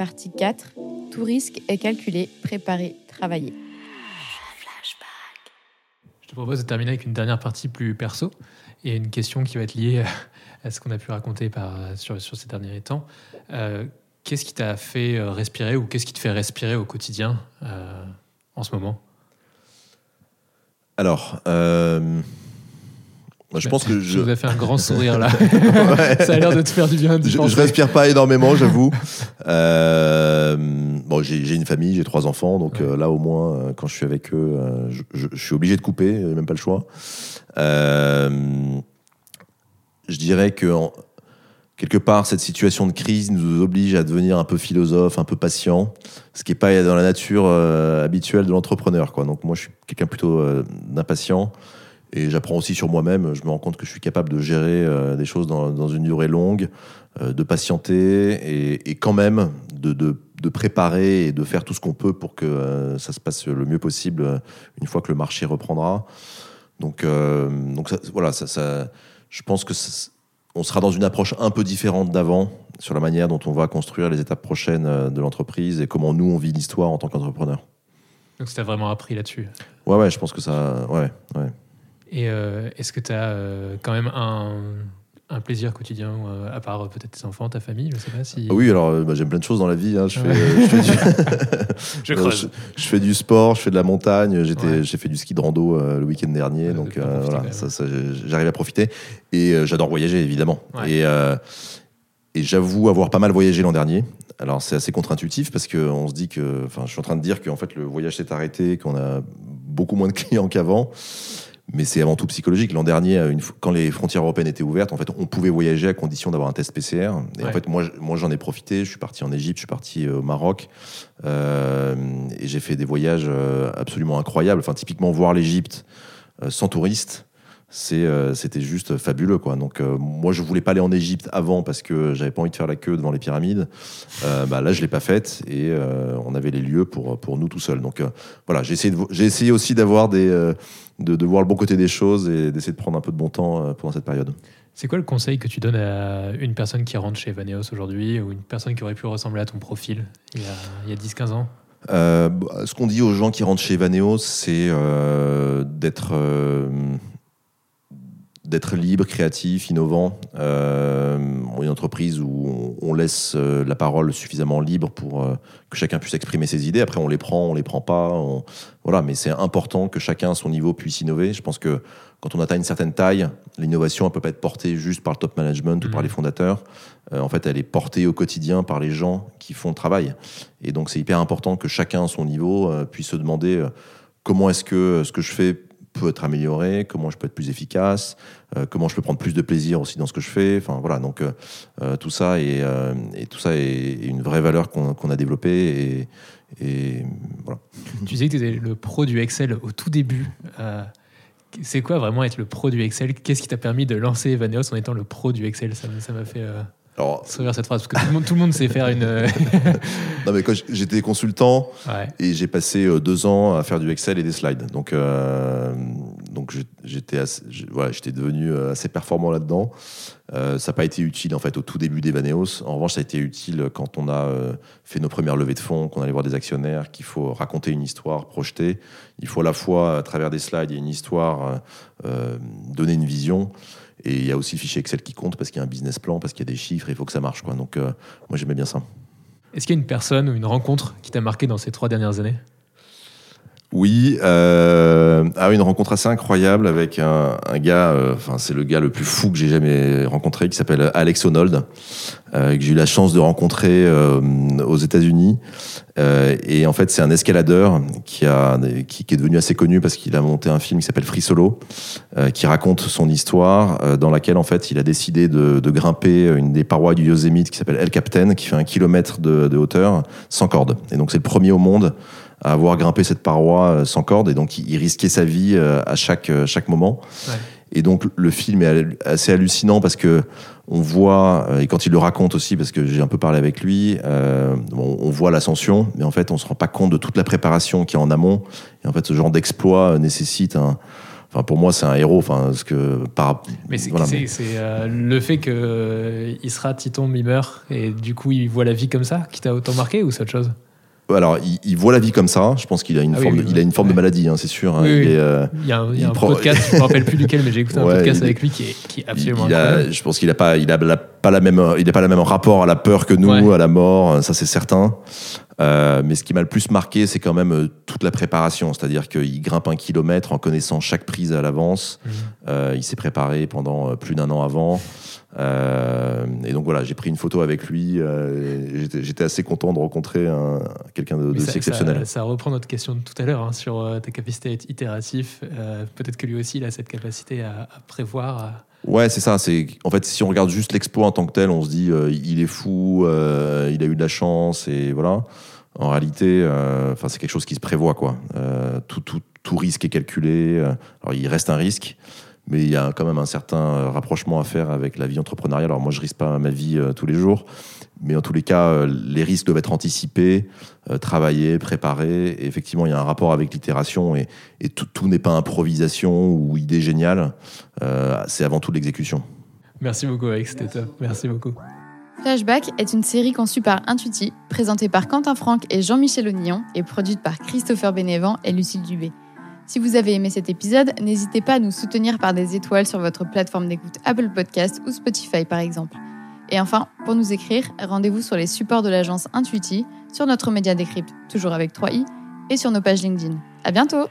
Partie 4. Tout risque est calculé, préparé, travaillé. Je te propose de terminer avec une dernière partie plus perso et une question qui va être liée à ce qu'on a pu raconter par, sur, sur ces derniers temps. Euh, qu'est-ce qui t'a fait euh, respirer ou qu'est-ce qui te fait respirer au quotidien euh, en ce moment? Alors, euh, je pense que je vous ai fait un grand sourire là. Ouais. Ça a l'air de te faire du bien. Je, je respire pas énormément, j'avoue. Euh, bon, j'ai une famille, j'ai trois enfants, donc Ouais. euh, là au moins, euh, quand je suis avec eux, je, je- je suis obligé de couper, même pas le choix. Euh, je dirais que en- quelque part, cette situation de crise nous oblige à devenir un peu philosophe, un peu patient, ce qui n'est pas dans la nature habituelle de l'entrepreneur. Donc moi, je suis quelqu'un plutôt d'impatient. Et j'apprends aussi sur moi-même. Je me rends compte que je suis capable de gérer euh, des choses dans, dans une durée longue, euh, de patienter et, et quand même de, de- de préparer et de faire tout ce qu'on peut pour que euh, ça se passe le mieux possible une fois que le marché reprendra. Donc, donc ça- voilà, ça, ça- je pense que ça- on sera dans une approche un peu différente d'avant sur la manière dont on va construire les étapes prochaines de l'entreprise et comment nous on vit l'histoire en tant qu'entrepreneur. Donc, tu as vraiment appris là-dessus. Ouais, ouais, je pense que ça, ouais, ouais. Et euh, est-ce que tu as quand même un, un plaisir quotidien, euh, à part euh, peut-être tes enfants, ta famille Je sais pas si. Oui, alors euh, bah, j'aime plein de choses dans la vie. hein. Je, fais, je, fais du, Je Euh, creuse. je- je fais du sport, je fais de la montagne. J'étais, Ouais. j'ai fait du ski de rando euh, le week-end dernier, Ouais, donc euh, voilà, ça, ça, j'arrive à profiter. Et euh, j'adore voyager, évidemment. Ouais. Et, euh, et j'avoue avoir pas mal voyagé l'an dernier. Alors c'est assez contre-intuitif parce que on se dit que, enfin, je suis en train de dire qu'en fait le voyage s'est arrêté, qu'on a beaucoup moins de clients qu'avant. Mais c'est avant tout psychologique. L'an dernier, une fois- quand les frontières européennes étaient ouvertes, en fait, on pouvait voyager à condition d'avoir un test PCR. Et en fait, moi, moi, j'en ai profité. Je suis parti en Égypte, je suis parti euh, au Maroc, euh, et j'ai fait des voyages euh, absolument incroyables. Enfin, typiquement voir l'Égypte euh, sans touristes, euh, c'était juste fabuleux, quoi. Donc, euh, moi, je voulais pas aller en Égypte avant parce que j'avais pas envie de faire la queue devant les pyramides. Euh, bah, là, je l'ai pas faite et euh, on avait les lieux pour pour nous tout seuls. Donc, euh, voilà, j'ai essayé, j'ai essayé aussi d'avoir des euh, de, de voir le bon côté des choses et d'essayer de prendre un peu de bon temps euh, pendant cette période. C'est quoi le conseil que tu donnes à une personne qui rentre chez Vaneos aujourd'hui ou une personne qui aurait pu ressembler à ton profil il y a, a 10-15 ans? Euh, bah, ce qu'on dit aux gens qui rentrent chez Vaneos, c'est euh, d'être euh, d'être libre, créatif, innovant. Euh, on est une entreprise où on, laisse euh, la parole suffisamment libre pour euh, que chacun puisse exprimer ses idées. Après, on les prend, on les prend pas. on- Voilà, mais c'est important que chacun à son niveau puisse innover. Je pense que quand on atteint une certaine taille, l'innovation ne peut pas être portée juste par le top management ou par Mhm. les fondateurs. Euh, en fait, elle est portée au quotidien par les gens qui font le travail. Et donc, c'est hyper important que chacun à son niveau puisse se demander comment est-ce que ce que je fais peut être amélioré, comment je peux être plus efficace, euh, comment je peux prendre plus de plaisir aussi dans ce que je fais. Enfin voilà, donc euh, euh, tout ça est et tout ça est, une vraie valeur qu'on a développée et, voilà. Tu disais que tu étais le pro du Excel au tout début. C'est quoi vraiment être le pro du Excel? Qu'est-ce qui t'a permis de lancer Vaneos en étant le pro du Excel? Ça m'a- fait Alors cette phrase parce que tout le monde, tout le monde sait faire une. non mais quand j'étais consultant, ouais. Et j'ai passé euh, deux ans à faire du Excel et des slides. Donc, euh, donc j'étais voilà, devenu euh, assez performant là-dedans. Euh, ça n'a pas été utile en fait au tout début d'Evaneos. En revanche, ça a été utile quand on a euh, fait nos premières levées de fonds, qu'on allait voir des actionnaires, qu'il faut raconter une histoire, projeter. Il faut à la fois, à travers des slides, a une histoire, donner une vision. Et il y a aussi le fichier Excel qui compte parce qu'il y a un business plan, parce qu'il y a des chiffres, il faut que ça marche. Quoi. Donc, euh, moi, j'aimais bien ça. Est-ce qu'il y a une personne ou une rencontre qui t'a marqué dans ces trois dernières années? Oui, euh, ah, une rencontre assez incroyable avec un, un gars, euh, enfin c'est le gars le plus fou que j'ai jamais rencontré, qui s'appelle Alex Honnold, euh, que j'ai eu la chance de rencontrer euh, aux États-Unis. Euh, et en fait, c'est un escaladeur qui, a, qui, qui est devenu assez connu parce qu'il a monté un film qui s'appelle Free Solo, qui raconte son histoire, dans laquelle en fait il a décidé de, de grimper une des parois du Yosemite qui s'appelle El Captain, qui fait un kilomètre de, de hauteur sans corde. Et donc c'est le premier au monde à avoir grimpé cette paroi euh, sans corde et donc il risquait sa vie euh, à chaque, euh, chaque moment. Ouais. Et donc le film est assez hallucinant parce que on voit, et quand il le raconte aussi, parce que j'ai un peu parlé avec lui, euh, bon, on voit l'ascension, mais en fait on se rend pas compte de toute la préparation qu'il y a en amont. Et en fait ce genre d'exploit nécessite un, Enfin, pour moi, c'est un héros. Enfin, parce que par. Mais c'est voilà, mais- euh, le fait que euh, il sera Titon, il meurt, et du coup il voit la vie comme ça qui t'a autant marqué ou c'est autre chose? Alors, il, il voit la vie comme ça. Je pense qu'il a une Ah forme, oui, de, il a une forme de maladie, hein, c'est sûr. hein. Il est, euh, Il y a un, y a podcast, je me rappelle plus duquel, mais j'ai écouté un Ouais, podcast avec lui qui est, qui est il- absolument il a- je pense qu'il n'a pas, il a, la- pas la même, il pas la même rapport à la peur que nous, Ouais. à la mort. Ça, c'est certain. Euh, mais ce qui m'a le plus marqué, c'est quand même euh, toute la préparation. C'est-à-dire qu'il grimpe un kilomètre en connaissant chaque prise à l'avance. Mhm. Euh, il s'est préparé pendant plus d'un an avant. Euh, et donc voilà, j'ai pris une photo avec lui. euh, j'étais- assez content de rencontrer un- quelqu'un de, Mais de ça, si exceptionnel. ça- ça reprend notre question de tout à l'heure hein, sur euh, ta capacité à être itératif. Peut-être que lui aussi, il a cette capacité à, à prévoir. à- Ouais, c'est ça. C'est en fait, si on regarde juste l'exploit en tant que tel, on se dit il est fou, il a eu de la chance et voilà. En réalité, enfin, c'est quelque chose qui se prévoit quoi. Tout, tout, tout risque est calculé. Alors, il reste un risque, mais il y a quand même un certain euh, rapprochement à faire avec la vie entrepreneuriale. Alors moi, je risque pas ma vie euh, tous les jours, mais en tous les cas, euh, les risques doivent être anticipés, euh, travaillés, préparés. Et effectivement, il y a un rapport avec l'itération et, et tout, tout n'est pas improvisation ou idée géniale. Euh, c'est avant tout l'exécution. Merci beaucoup, Alex, c'était top. Merci beaucoup. Flashback est une série conçue par Intuiti, présentée par Quentin Franck et Jean-Michel Ognillon et produite par Christopher Bénévent et Lucille Dubé. Si vous avez aimé cet épisode, n'hésitez pas à nous soutenir par des étoiles sur votre plateforme d'écoute Apple Podcast ou Spotify par exemple. Et enfin, pour nous écrire, rendez-vous sur les supports de l'agence Intuiti, sur notre média Décrypte, toujours avec 3i, et sur nos pages LinkedIn. À bientôt!